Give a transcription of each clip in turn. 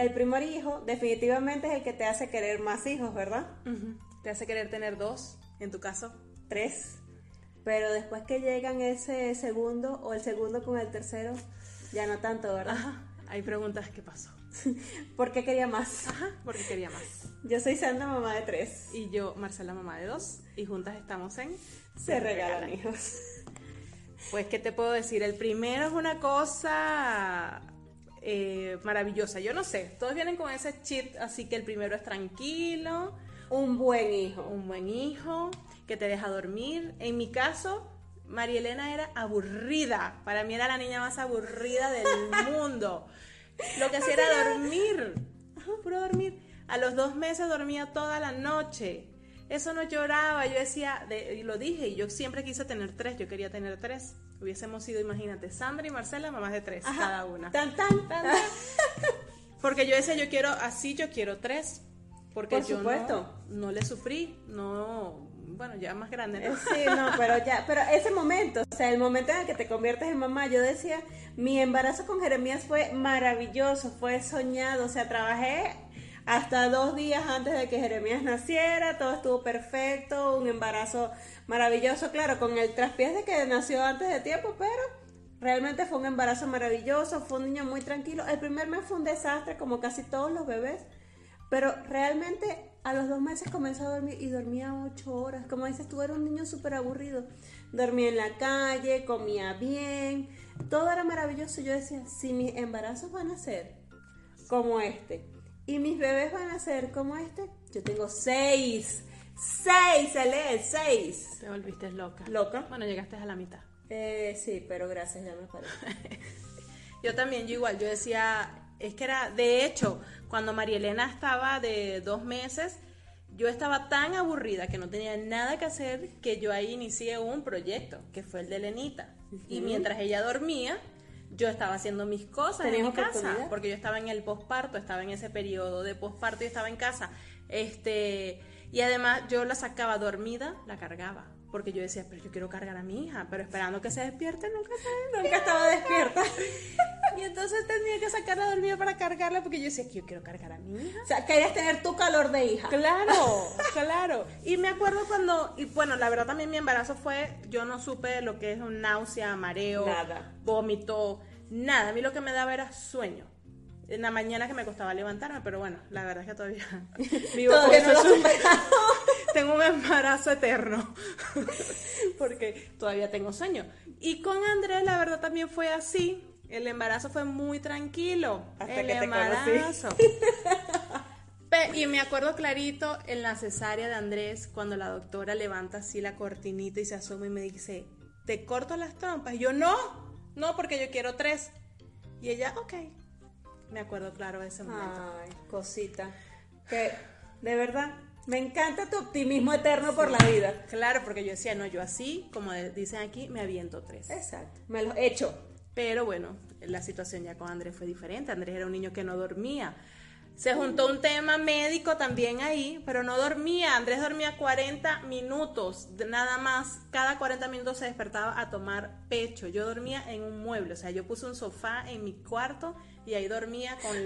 El primer hijo definitivamente es el que te hace querer más hijos, ¿verdad? Te hace querer tener dos, en tu caso. Tres. Pero después que llegan ese segundo o el segundo con el tercero, ya no tanto, ¿verdad? Ajá. Hay preguntas, ¿qué pasó? ¿Por qué quería más? Ajá, porque quería más. Yo soy Sandra, mamá de tres. Y yo, Marcela, mamá de dos. Y juntas estamos en Se regalan hijos. Pues, ¿qué te puedo decir? El primero es una cosa eh, maravillosa. Yo no sé, todos vienen con ese chip, así que el primero es tranquilo, Un buen hijo. un buen hijo, que te deja dormir. En mi caso, María Elena era aburrida. Para mí era la niña más aburrida del mundo. Lo que hacía era dormir. Puro dormir. A los dos meses dormía toda la noche. Eso no lloraba. Yo decía, de- y lo dije, y yo siempre quise tener tres. Yo quería tener tres. Hubiésemos sido, imagínate, Sandra y Marcela, mamás de tres, Ajá. cada una. Tan, tan, Tan, tan. Porque yo decía, yo quiero así, yo quiero tres. Porque Por yo supuesto. No, no le sufrí, no, bueno, ya más grande, Eh, ¿no? Sí, no, pero ya, pero ese momento, o sea, el momento en el que te conviertes en mamá, yo decía, mi embarazo con Jeremías fue maravilloso, fue soñado, o sea, trabajé hasta dos días antes de que Jeremías naciera, todo estuvo perfecto, un embarazo maravilloso, claro, con el traspiés de que nació antes de tiempo, pero realmente fue un embarazo maravilloso, fue un niño muy tranquilo. El primer mes fue un desastre, como casi todos los bebés, pero realmente a los dos meses comenzó a dormir y dormía ocho horas. Como dices, tú eras un niño súper aburrido. Dormía en la calle, comía bien, todo era maravilloso. Yo decía, si mis embarazos van a ser como este y mis bebés van a ser como este, yo tengo seis. Seis, se lee, seis. Te volviste loca. Loca. Bueno, llegaste a la mitad. Eh, sí, pero gracias, ya me parece. Yo también, yo igual, yo decía, es que era, de hecho, cuando María Elena estaba de dos meses, yo estaba tan aburrida que no tenía nada que hacer que yo ahí inicié un proyecto, que fue el de Lenita. Y mientras ella dormía, yo estaba haciendo mis cosas en mi casa, porque yo estaba en el posparto, estaba en ese periodo de posparto y estaba en casa. Este, y además yo la sacaba dormida, la cargaba. Porque yo decía, pero yo quiero cargar a mi hija, pero esperando que se despierte, nunca se Nunca estaba despierta. y entonces tenía que sacarla dormida para cargarla porque yo decía que yo quiero cargar a mi hija. O sea, querías tener tu calor de hija. Claro, claro. Y me acuerdo cuando, y bueno, la verdad también mi embarazo fue, yo no supe lo que es un náusea, mareo, Nada. vómito, nada. A mí lo que me daba era sueño. En la mañana que me costaba levantarme, pero bueno, la verdad es que todavía vivo Todavía con no lo tengo un embarazo eterno porque todavía tengo sueño. Y con Andrés la verdad también fue así. El embarazo fue muy tranquilo. Hasta el que te embarazo. Pe- y me acuerdo clarito en la cesárea de Andrés cuando la doctora levanta así la cortinita y se asoma y me dice, ¿te corto las trompas? Y yo, no, no, porque yo quiero tres. Y ella, ok. Me acuerdo claro de ese momento. Ay, cosita. Que, de verdad, me encanta tu optimismo eterno por la vida. Claro, porque yo decía, no, yo así, como dicen aquí, me aviento tres. Exacto. Me lo he hecho. Pero bueno, la situación ya con Andrés fue diferente. Andrés era un niño que no dormía. Se juntó un tema médico también ahí, pero no dormía. Andrés dormía 40 minutos, nada más. Cada 40 minutos se despertaba a tomar pecho. Yo dormía en un mueble, o sea, yo puse un sofá en mi cuarto y ahí dormía con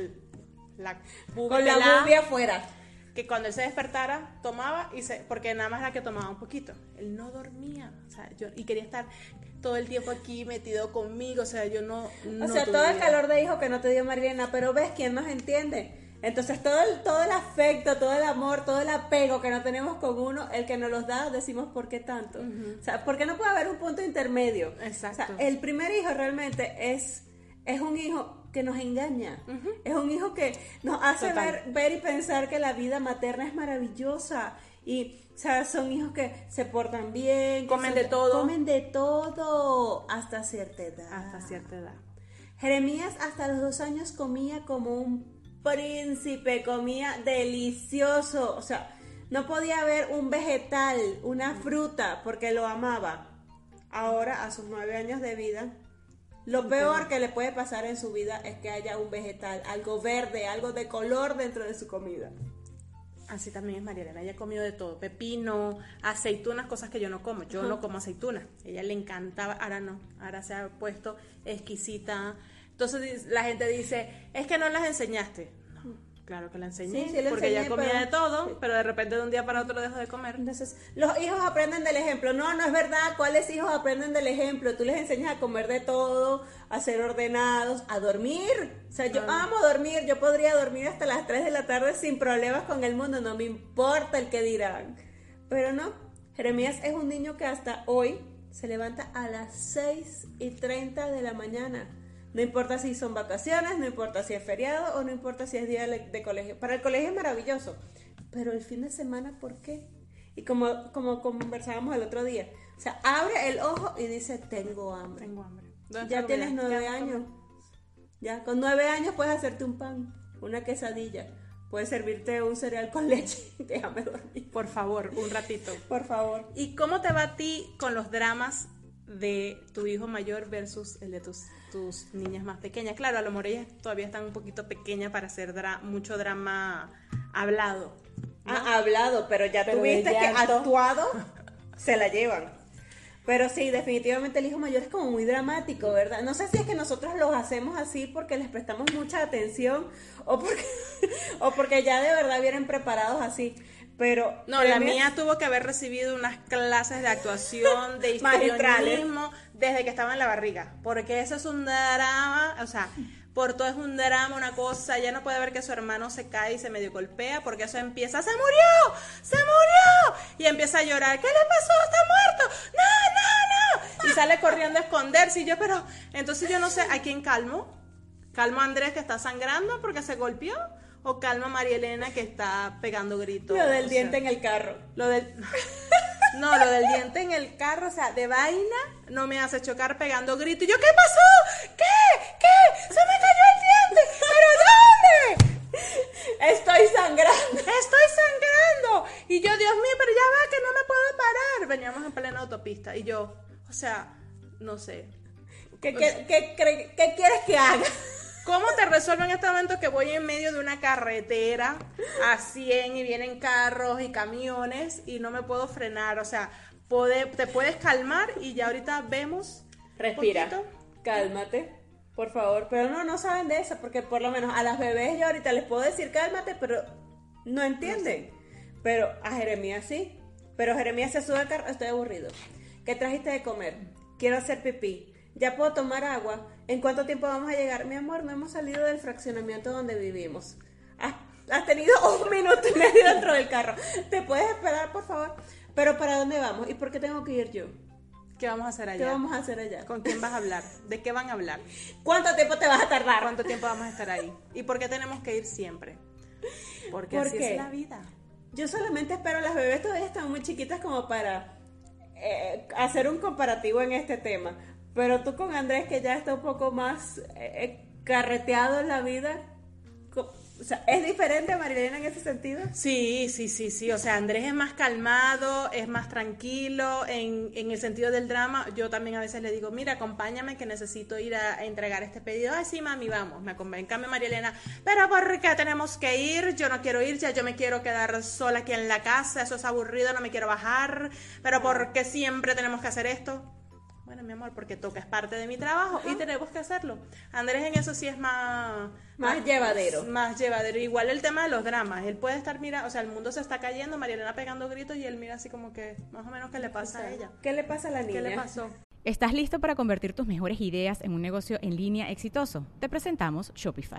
la bubia Con la bubia afuera. Que cuando él se despertara tomaba y se porque nada más era que tomaba un poquito él no dormía o sea yo y quería estar todo el tiempo aquí metido conmigo o sea yo no, no o sea, todo el calor de hijo que no te dio Marilena, pero ves quién nos entiende. Entonces todo el, todo el afecto, todo el amor, todo el apego que no tenemos con uno, el que nos los da, decimos ¿por qué tanto? O sea, ¿por qué no puede haber un punto intermedio? Exacto. O sea, el primer hijo realmente es, es un hijo que nos engaña. Es un hijo que nos hace ver, ver y pensar que la vida materna es maravillosa Y, o sea, son hijos que se portan bien. Comen se- de todo. Comen de todo hasta cierta edad. Hasta cierta edad. Jeremías hasta los dos años comía como un príncipe, comía delicioso. O sea, no podía haber un vegetal, una fruta, porque lo amaba. Ahora, a sus nueve años de vida, lo peor que le puede pasar en su vida es que haya un vegetal, algo verde, algo de color dentro de su comida. Así también es María Elena, ella ha comido de todo, pepino, aceitunas, cosas que yo no como, yo no como aceitunas, ella le encantaba, ahora no, ahora se ha puesto exquisita, entonces la gente dice, es que no las enseñaste, claro que la enseñé, Sí, sí la porque ella enseñé, comía pero- de todo, sí. pero de repente de un día para otro dejó de comer. Entonces, los hijos aprenden del ejemplo. No, no es verdad. ¿Cuáles hijos aprenden del ejemplo? Tú les enseñas a comer de todo, a ser ordenados, a dormir. O sea, yo amo dormir. Yo podría dormir hasta las 3 de la tarde sin problemas con el mundo. No me importa el que dirán. Pero no. Jeremías es un niño que hasta hoy se levanta a las 6 y 30 de la mañana. No importa si son vacaciones, no importa si es feriado o no importa si es día de de colegio. Para el colegio es maravilloso. Pero el fin de semana, ¿por qué? Y como, como conversábamos el otro día, o sea, abre el ojo y dice, tengo hambre. Tengo hambre. ¿Dónde está Ya tienes nueve Ya años. Ya, con nueve años puedes hacerte un pan, una quesadilla, puedes servirte un cereal con leche. Déjame dormir, Por favor, un ratito. por favor. ¿Y cómo te va a ti con los dramas de tu hijo mayor versus el de tus, tus niñas más pequeñas? Claro, a lo mejor ellas todavía están un poquito pequeñas para hacer dra- mucho drama hablado. Ha hablado, pero ya Pero tuviste que actuado, se la llevan. Pero sí, definitivamente el hijo mayor es como muy dramático, ¿verdad? No sé si es que nosotros los hacemos así porque les prestamos mucha atención o porque, o porque ya de verdad vienen preparados así. Pero No, la mía tuvo que haber recibido unas clases de actuación, de histrionismo, desde que estaba en la barriga. Porque eso es un drama, o sea, por todo es un drama, una cosa. Ya no puede ver que su hermano se cae y se medio golpea, porque eso empieza, ¡se murió! ¡Se murió! Y empieza a llorar, ¿qué le pasó? ¡Está muerto! ¡No, no, no! Y sale corriendo a esconderse. Y yo, pero, entonces yo no sé, ¿a quién calmo? ¿Calmo a Andrés que está sangrando porque se golpeó? ¿O calmo a María Elena que está pegando gritos? Lo del sea, diente en el carro. lo del. No, lo del diente en el carro, o sea, de vaina, no me hace chocar pegando gritos. Y yo, ¿qué pasó? ¿Qué? ¿Qué? ¡Se me cayó el diente! ¿Pero dónde? Estoy sangrando. ¡Estoy sangrando! Y yo, Dios mío, pero ya va, que no me puedo parar. Veníamos en plena autopista. Y yo, o sea, no sé. ¿Qué, qué, qué qué quieres que haga? ¿Cómo te resuelvo en este momento que voy en medio de una carretera a 100 y vienen carros y camiones y no me puedo frenar? O sea, pode- te puedes calmar y ya ahorita vemos. Respira. poquito. Cálmate, por favor. Pero no, no saben de eso, porque por lo menos a las bebés yo ahorita les puedo decir cálmate, pero no entienden. Pero a Jeremías sí. Pero Jeremías se sube al carro, estoy aburrido. ¿Qué trajiste de comer? Quiero hacer pipí. Ya puedo tomar agua. ¿En cuánto tiempo vamos a llegar? Mi amor, no hemos salido del fraccionamiento donde vivimos. Has, has tenido un minuto y medio dentro del carro. ¿Te puedes esperar, por favor? Pero ¿para dónde vamos? ¿Y por qué tengo que ir yo? ¿Qué vamos a hacer ¿Qué allá? vamos a hacer allá? ¿Con quién vas a hablar? ¿De qué van a hablar? ¿Cuánto tiempo te vas a tardar? ¿Cuánto tiempo vamos a estar ahí? ¿Y por qué tenemos que ir siempre? Porque ¿Por así qué? es la vida. Yo solamente espero, las bebés todavía están muy chiquitas como para eh, hacer un comparativo en este tema. Pero tú con Andrés, que ya está un poco más eh, eh, carreteado en la vida, o sea, ¿es diferente a Marilena en ese sentido? Sí, sí, sí, sí. O sea, Andrés es más calmado, es más tranquilo en, en el sentido del drama. Yo también a veces le digo, mira, acompáñame que necesito ir a, entregar este pedido. Ay, sí, mami, vamos. Me María Elena, pero ¿por qué tenemos que ir? Yo no quiero ir, ya yo me quiero quedar sola aquí en la casa. Eso es aburrido, no me quiero bajar. Pero ¿por qué siempre tenemos que hacer esto? Bueno, mi amor, porque toca, es parte de mi trabajo y tenemos que hacerlo. Andrés en eso sí es más... Más llevadero. Más llevadero. Igual el tema de los dramas. Él puede estar, mira, o sea, el mundo se está cayendo, María Elena pegando gritos y él mira así como que, más o menos, ¿qué le pasa a ella? ¿Qué le pasa a la niña? ¿Qué le pasó? ¿Estás listo para convertir tus mejores ideas en un negocio en línea exitoso? Te presentamos Shopify.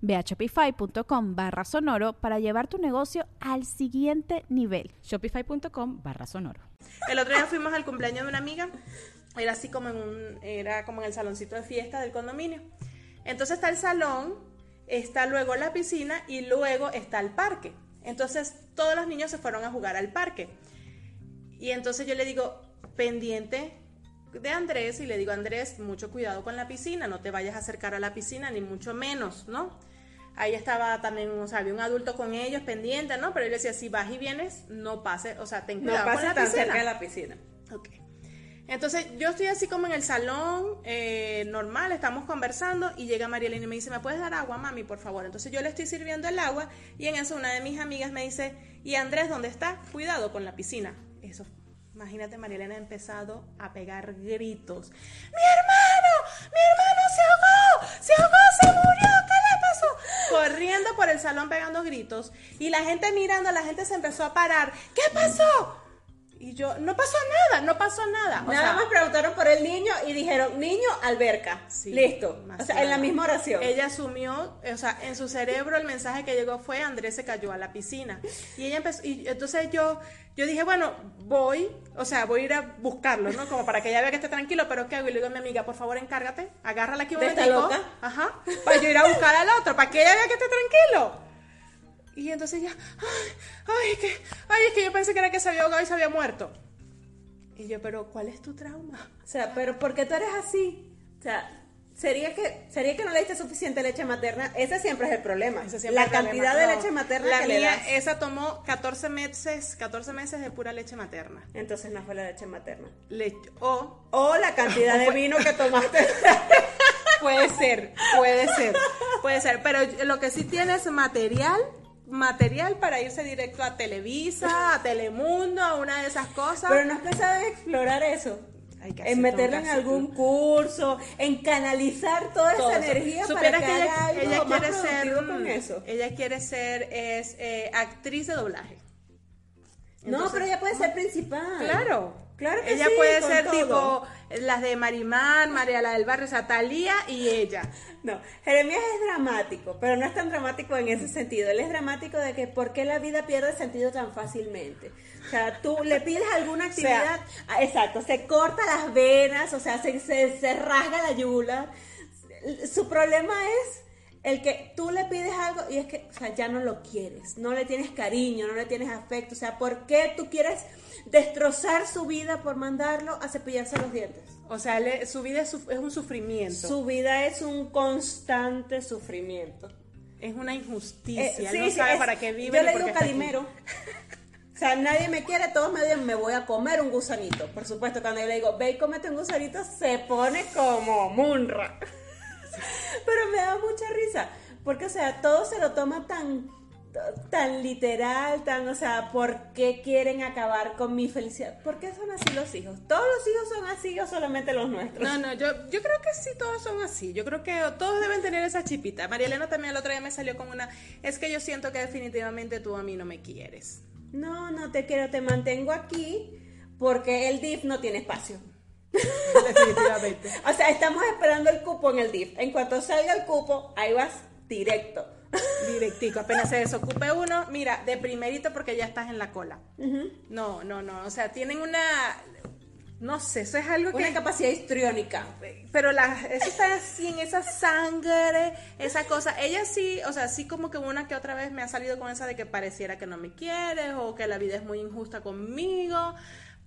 Ve a shopify.com barra sonoro para llevar tu negocio al siguiente nivel. Shopify.com barra sonoro. El otro día fuimos al cumpleaños de una amiga, era así como en un, era como en el saloncito de fiesta del condominio. Entonces está el salón, está luego la piscina y luego está el parque. Entonces todos los niños se fueron a jugar al parque. Y entonces yo le digo, pendiente de Andrés y le digo, Andrés, mucho cuidado con la piscina, no te vayas a acercar a la piscina, ni mucho menos, ¿no? Ahí estaba también, o sea, había un adulto con ellos pendiente, ¿no? Pero él decía, si vas y vienes, no pase, o sea, ten cuidado no con la tan piscina. cerca de la piscina. Ok. Entonces yo estoy así como en el salón eh, normal, estamos conversando y llega Marielena y me dice, ¿me puedes dar agua, mami, por favor? Entonces yo le estoy sirviendo el agua y en eso una de mis amigas me dice, ¿y Andrés dónde está? Cuidado con la piscina. Eso Imagínate, Marielena ha empezado a pegar gritos. ¡Mi hermano! ¡Mi hermano se ahogó! ¡Se ahogó! ¡Se murió! ¿Qué le pasó? Corriendo por el salón pegando gritos. Y la gente mirando, la gente se empezó a parar. ¿Qué pasó? Y yo, no pasó nada, no pasó nada. O nada más preguntaron por el niño y dijeron, niño, alberca. Listo. O sea, en la misma oración. Ella asumió, o sea, en su cerebro el mensaje que llegó fue, Andrés se cayó a la piscina. Y ella empezó, y entonces yo, yo dije, bueno, voy, o sea, voy a ir a buscarlo, ¿no? Como para que ella vea que esté tranquilo, pero ¿qué hago? Y le digo a mi amiga, por favor, encárgate, agárrala aquí un momentico. loca? Ajá. Para yo ir a buscar al otro, para que ella vea que esté tranquilo. Y entonces ya, ay, ay, que, ay, es que yo pensé que era que se había ahogado y se había muerto. Y yo, pero ¿cuál es tu trauma? O sea, pero ¿por qué tú eres así? O sea, sería que sería que no le diste suficiente leche materna. Ese siempre es el problema. la cantidad de leche materna la que mía, le das. esa tomó 14 meses, 14 meses de pura leche materna. Entonces no fue la leche materna. Le, o, o la cantidad de vino que tomaste. puede ser, puede ser, puede ser. Pero lo que sí tiene es material material para irse directo a Televisa, a Telemundo, a una de esas cosas. Pero no has pensado en explorar eso. en meterlo en algún curso, en canalizar toda esa energía para que, ella, ella quiere ser con eso. Ella quiere ser es eh, actriz de doblaje. no, pero ella puede ser principal. Claro. Claro que ella puede ser tipo las de Marimar, María la del Barrio, Satalía y ella. No, Jeremías es dramático, pero no es tan dramático en ese sentido. Él es dramático de que por qué la vida pierde sentido tan fácilmente. O sea, tú le pides alguna actividad, ah, exacto, se corta las venas, o sea, se, se, se rasga la yula. Su problema es el que tú le pides algo y es que, o sea, ya no lo quieres, no le tienes cariño, no le tienes afecto, o sea, ¿por qué tú quieres destrozar su vida por mandarlo a cepillarse los dientes? O sea, su vida es, un sufrimiento. Su vida es un constante sufrimiento. Es una injusticia, eh, no sabe para qué vive. Yo le digo calimero. O sea, nadie me quiere, todos me dicen, me voy a comer un gusanito. Por supuesto, cuando yo le digo, ve y comete un gusanito, se pone como munra. Pero me da mucha risa, porque, o sea, todo se lo toma tan, tan literal, tan, o sea, ¿por qué quieren acabar con mi felicidad? ¿Por qué son así los hijos? ¿Todos los hijos son así o solamente los nuestros? No, no, yo, yo creo que sí, todos son así. Yo creo que todos deben tener esa chipita. María Elena también el otro día me salió con una, es que yo siento que definitivamente tú a mí no me quieres. No, no te quiero, te mantengo aquí porque el DIF no tiene espacio. Definitivamente. o sea, estamos esperando el cupo en el DIF. En cuanto salga el cupo, ahí vas directo. Directico, apenas se desocupe uno, mira, de primerito porque ya estás en la cola. No, no, no, o sea, tienen una, no sé, eso es algo que... Una capacidad histriónica. Pero la, eso está así en esa sangre, esa cosa. Ella sí, o sea, sí como que una que otra vez me ha salido con esa de que pareciera que no me quieres o que la vida es muy injusta conmigo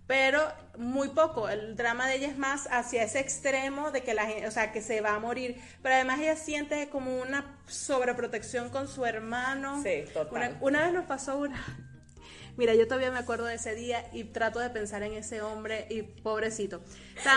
pero muy poco. El drama de ella es más hacia ese extremo de que la gente, o sea, que se va a morir. Pero además ella siente como una sobreprotección con su hermano. Sí, total. Una, vez nos pasó una. Mira, yo todavía me acuerdo de ese día y trato de pensar en ese hombre y pobrecito.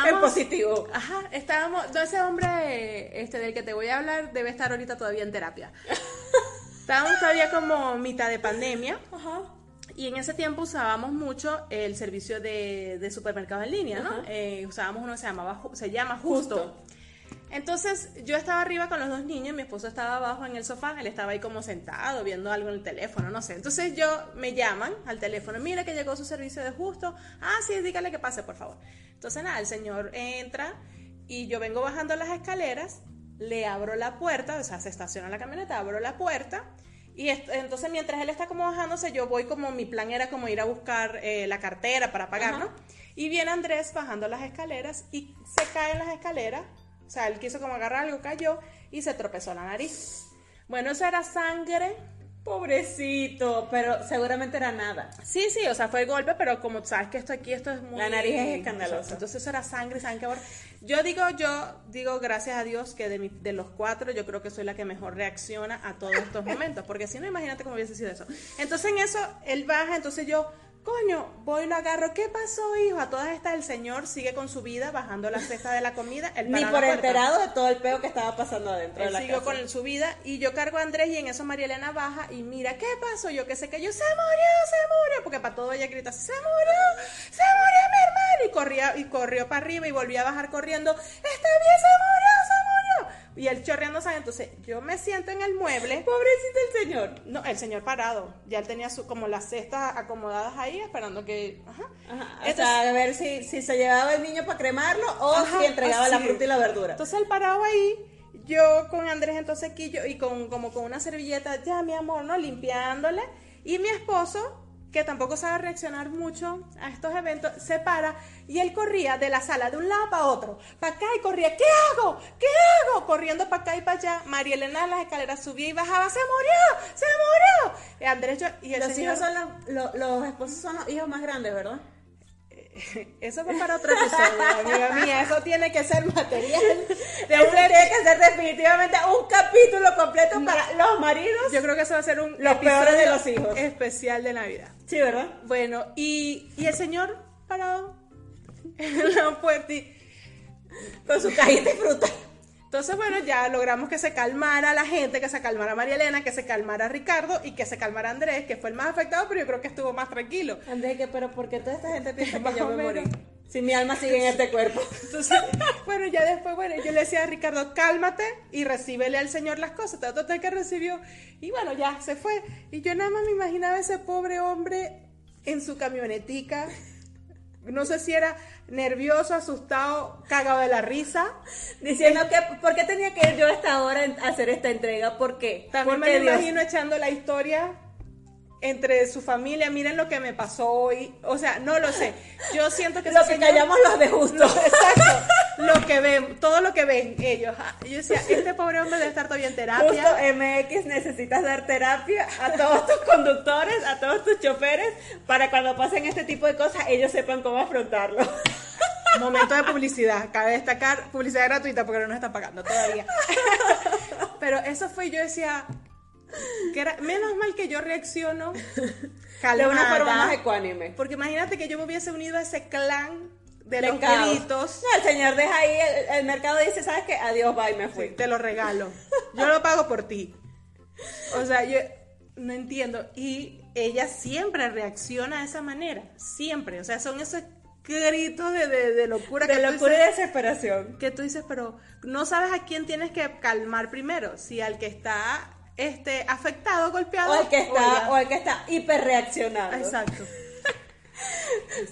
En positivo. Ajá, estábamos, no, ese hombre este, del que te voy a hablar debe estar ahorita todavía en terapia. estábamos todavía como mitad de pandemia. Ajá. Y en ese tiempo usábamos mucho el servicio de, de supermercado en línea, ¿no? Eh, usábamos uno que se, llamaba, se llama Justo. Justo. Entonces yo estaba arriba con los dos niños, mi esposo estaba abajo en el sofá, él estaba ahí como sentado viendo algo en el teléfono, no sé. Entonces yo me llaman al teléfono, mira que llegó su servicio de justo, ah sí, dígale que pase por favor. Entonces nada, el señor entra y yo vengo bajando las escaleras, le abro la puerta, o sea, se estaciona la camioneta, abro la puerta y entonces mientras él está como bajándose, yo voy como, mi plan era como ir a buscar eh, la cartera para pagar, Ajá. ¿no? Y viene Andrés bajando las escaleras y se cae en las escaleras. O sea, él quiso como agarrar algo, cayó y se tropezó la nariz. Bueno, eso era sangre. Pobrecito, pero seguramente era nada. Sí, sí, o sea, fue el golpe, pero como sabes que esto aquí, esto es muy... La nariz es escandalosa. Entonces eso era sangre, sangre. Yo digo, yo digo gracias a Dios que de, mi- de los cuatro yo creo que soy la que mejor reacciona a todos estos momentos, porque si no, imagínate cómo hubiese sido eso. Entonces en eso, él baja, entonces yo, coño, voy y lo agarro. ¿Qué pasó, hijo? A todas estas el señor sigue con su vida bajando la cesta de la comida. él Ni por enterado de todo el peo que estaba pasando adentro de Él la siguió casa. con su vida y yo cargo a Andrés y en eso María Elena baja y mira, ¿qué pasó? Yo que sé que yo, se murió, se murió, porque para todo ella grita, se murió, se murió mi hermano y corría y corrió para arriba y volvió a bajar corriendo, está bien, se murió, se murió. Y él chorreando sangre, entonces yo me siento en el mueble. Pobrecito el señor. No, el señor parado, ya él tenía su, como las cestas acomodadas ahí esperando que... Ajá. Ajá, o Entonces- sea, a ver si, si se llevaba el niño para cremarlo o Ajá, si entregaba la fruta y la verdura. Entonces él parado ahí, yo con Andrés entonces aquí yo, y con como con una servilleta, ya mi amor, ¿no? Limpiándole. Y mi esposo, que tampoco sabe reaccionar mucho a estos eventos, se para y él corría de la sala de un lado para otro, para acá y corría, ¿qué hago? ¿Qué hago? Corriendo para acá y para allá. María Elena en las escaleras subía y bajaba, ¡se murió! ¡Se murió! Y Andrés yo, y el los señor- hijos son los, los, los esposos son los hijos más grandes, ¿verdad? Eso va para otro episodio, amiga mía. Eso tiene que ser material de Eso tiene que ser definitivamente un capítulo completo para los maridos. Yo creo que eso va a ser un Los peores de los hijos. especial de Navidad. Sí, ¿verdad? Bueno, y, y el señor parado en la puerta. y- Con su cajita de fruta. Entonces, bueno, ya logramos que se calmara la gente, que se calmara María Elena, que se calmara Ricardo y que se calmara Andrés, que fue el más afectado, pero yo creo que estuvo más tranquilo. Andrés, que pero ¿por qué toda esta gente piensa que yo me morí? Si mi alma sigue en este cuerpo. Entonces, bueno, ya después, bueno, yo le decía a Ricardo, cálmate y recíbele al Señor las cosas. Total que recibió. Y bueno, ya se fue. Y yo nada más me imaginaba ese pobre hombre en su camionetica. No sé si era nervioso, asustado, cagado de la risa. Diciendo que, ¿por qué tenía que ir yo a esta hora en- a hacer esta entrega? ¿Por qué? También me Dios- imagino echando la historia entre su familia. Miren lo que me pasó hoy. O sea, no lo sé. Yo siento que Lo que señor- callamos los de justo. Exacto, lo que ven, todo lo que ven ellos. Ah, Yo decía, este pobre hombre debe estar todavía en terapia. Justo MX necesitas dar terapia a todos tus conductores, a todos tus choferes, para cuando pasen este tipo de cosas ellos sepan cómo afrontarlo. Momento de publicidad. Cabe destacar, publicidad gratuita porque no nos están pagando todavía. Pero eso fue, yo decía, que era, menos mal que yo reacciono De calmada. una forma más ecuánime. Porque imagínate que yo me hubiese unido a ese clan de los caos. gritos. No, el señor deja ahí, el, el mercado dice, ¿sabes qué? Adiós, bye, me fui. Sí, te lo regalo. Yo lo pago por ti. O sea, yo no entiendo. Y ella siempre reacciona de esa manera. Siempre. O sea, son esos gritos de, de, de locura De que locura y desesperación. que tú dices, pero no sabes a quién tienes que calmar primero. Si al que está este, afectado, golpeado. O el que está, ya. o el que está hiperreaccionando. Exacto.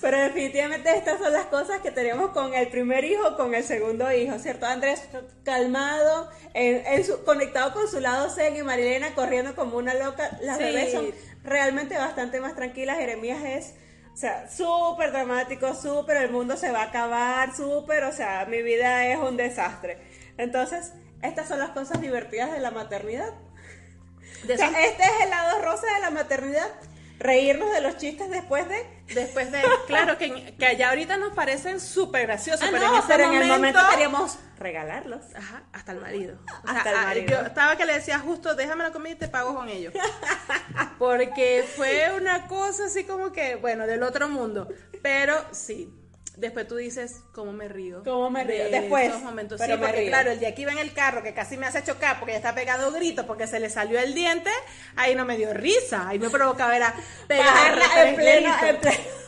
Pero definitivamente estas son las cosas que tenemos con el primer hijo, con el segundo hijo, ¿cierto? Andrés calmado, en, en su- conectado con su lado zen y Marilena corriendo como una loca. Las Sí. bebés son realmente bastante más tranquilas. Jeremías es, o sea, súper dramático, súper el mundo se va a acabar, súper, o sea, mi vida es un desastre. Entonces, estas son las cosas divertidas de la maternidad. O sea, este es el lado rosa de la maternidad. Reírnos de los chistes después de... Después de, claro, que, que ya ahorita nos parecen súper graciosos, Ah, pero, no, en, ese pero en momento, el momento queríamos regalarlos. Ajá, hasta el marido. O Hasta sea, el ah, marido. Yo estaba que le decía justo, déjame la comida y te pago con ellos. Porque fue una cosa así como que, bueno, del otro mundo. Pero sí, después tú dices, ¿cómo me río? ¿Cómo me río? de Después, esos momentos. pero sí, me porque río. claro, el de aquí va en el carro que casi me hace chocar porque ya está pegado grito porque se le salió el diente, ahí no me dio risa, ahí me provocaba era pegar Bajarla en pleno, en pleno-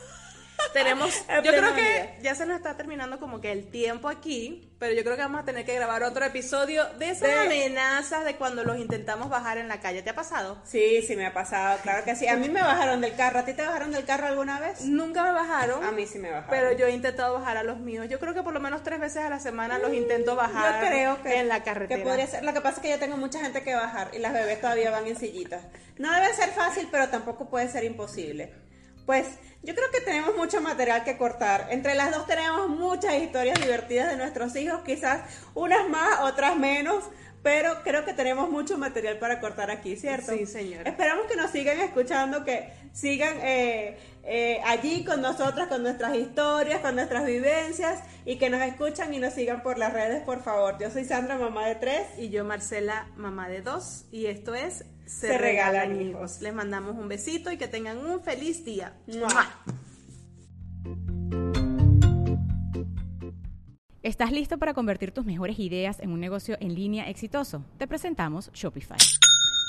Tenemos, En yo creo que ya se nos está terminando como que el tiempo aquí, pero yo creo que vamos a tener que grabar otro episodio de esas De- amenazas de cuando los intentamos bajar en la calle. ¿Te ha pasado? Sí, sí me ha pasado, claro que sí. A mí me bajaron del carro. ¿A ti te bajaron del carro alguna vez? Nunca me bajaron. A mí sí me bajaron. Pero yo he intentado bajar a los míos. Yo creo que por lo menos tres veces a la semana los intento bajar Yo creo que, en la que carretera. podría ser. Lo que pasa es que yo tengo mucha gente que bajar y las bebés todavía van en sillitas. No debe ser fácil, pero tampoco puede ser imposible. Pues yo creo que tenemos mucho material que cortar. Entre las dos tenemos muchas historias divertidas de nuestros hijos, quizás unas más, otras menos. Pero creo que tenemos mucho material para cortar aquí, ¿cierto? Sí, señora. Esperamos que nos sigan escuchando, que sigan eh, eh, allí con nosotras, con nuestras historias, con nuestras vivencias y que nos escuchan y nos sigan por las redes, por favor. Yo soy Sandra, mamá de tres. Y yo, Marcela, mamá de dos. Y esto es Se, Se Regalan Regalan Hijos. Les mandamos un besito y que tengan un feliz día. ¡Mua! ¿Estás listo para convertir tus mejores ideas en un negocio en línea exitoso? Te presentamos Shopify.